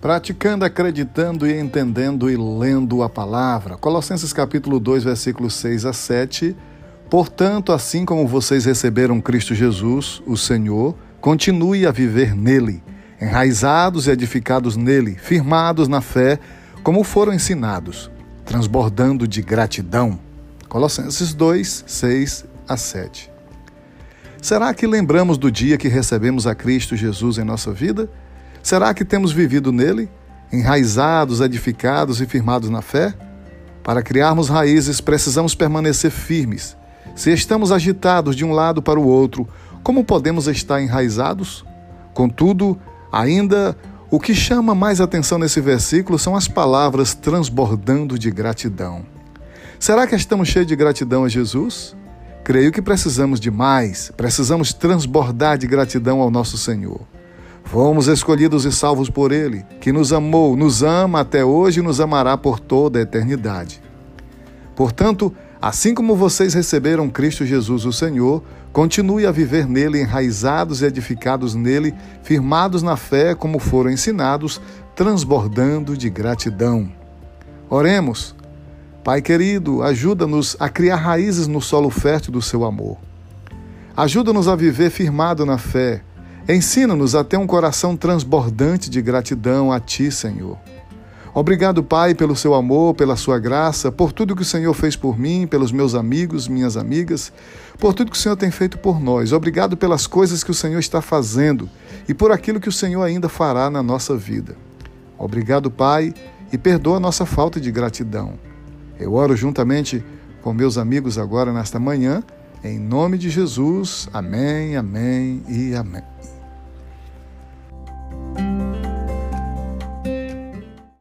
Praticando, acreditando e entendendo e lendo a palavra. Colossenses capítulo 2, versículos 6 a 7. Portanto, assim como vocês receberam Cristo Jesus, o Senhor, continue a viver nele, enraizados e edificados nele, firmados na fé, como foram ensinados, transbordando de gratidão. Colossenses 2, 6 a 7. Será que lembramos do dia que recebemos a Cristo Jesus em nossa vida? Será que temos vivido nele, enraizados, edificados e firmados na fé? Para criarmos raízes, precisamos permanecer firmes. Se estamos agitados de um lado para o outro, como podemos estar enraizados? Contudo, ainda o que chama mais atenção nesse versículo são as palavras transbordando de gratidão. Será que estamos cheios de gratidão a Jesus? Creio que precisamos de mais, precisamos transbordar de gratidão ao nosso Senhor. Fomos escolhidos e salvos por Ele, que nos amou, nos ama até hoje e nos amará por toda a eternidade. Portanto, assim como vocês receberam Cristo Jesus, o Senhor, continue a viver nele, enraizados e edificados nele, firmados na fé, como foram ensinados, transbordando de gratidão. Oremos. Pai querido, ajuda-nos a criar raízes no solo fértil do seu amor. Ajuda-nos a viver firmado na fé Ensina-nos a ter um coração transbordante de gratidão a Ti, Senhor. Obrigado, Pai, pelo seu amor, pela sua graça, por tudo que o Senhor fez por mim, pelos meus amigos, minhas amigas, por tudo que o Senhor tem feito por nós. Obrigado pelas coisas que o Senhor está fazendo e por aquilo que o Senhor ainda fará na nossa vida. Obrigado, Pai, e perdoa nossa falta de gratidão. Eu oro juntamente com meus amigos agora nesta manhã, em nome de Jesus. Amém, amém e amém.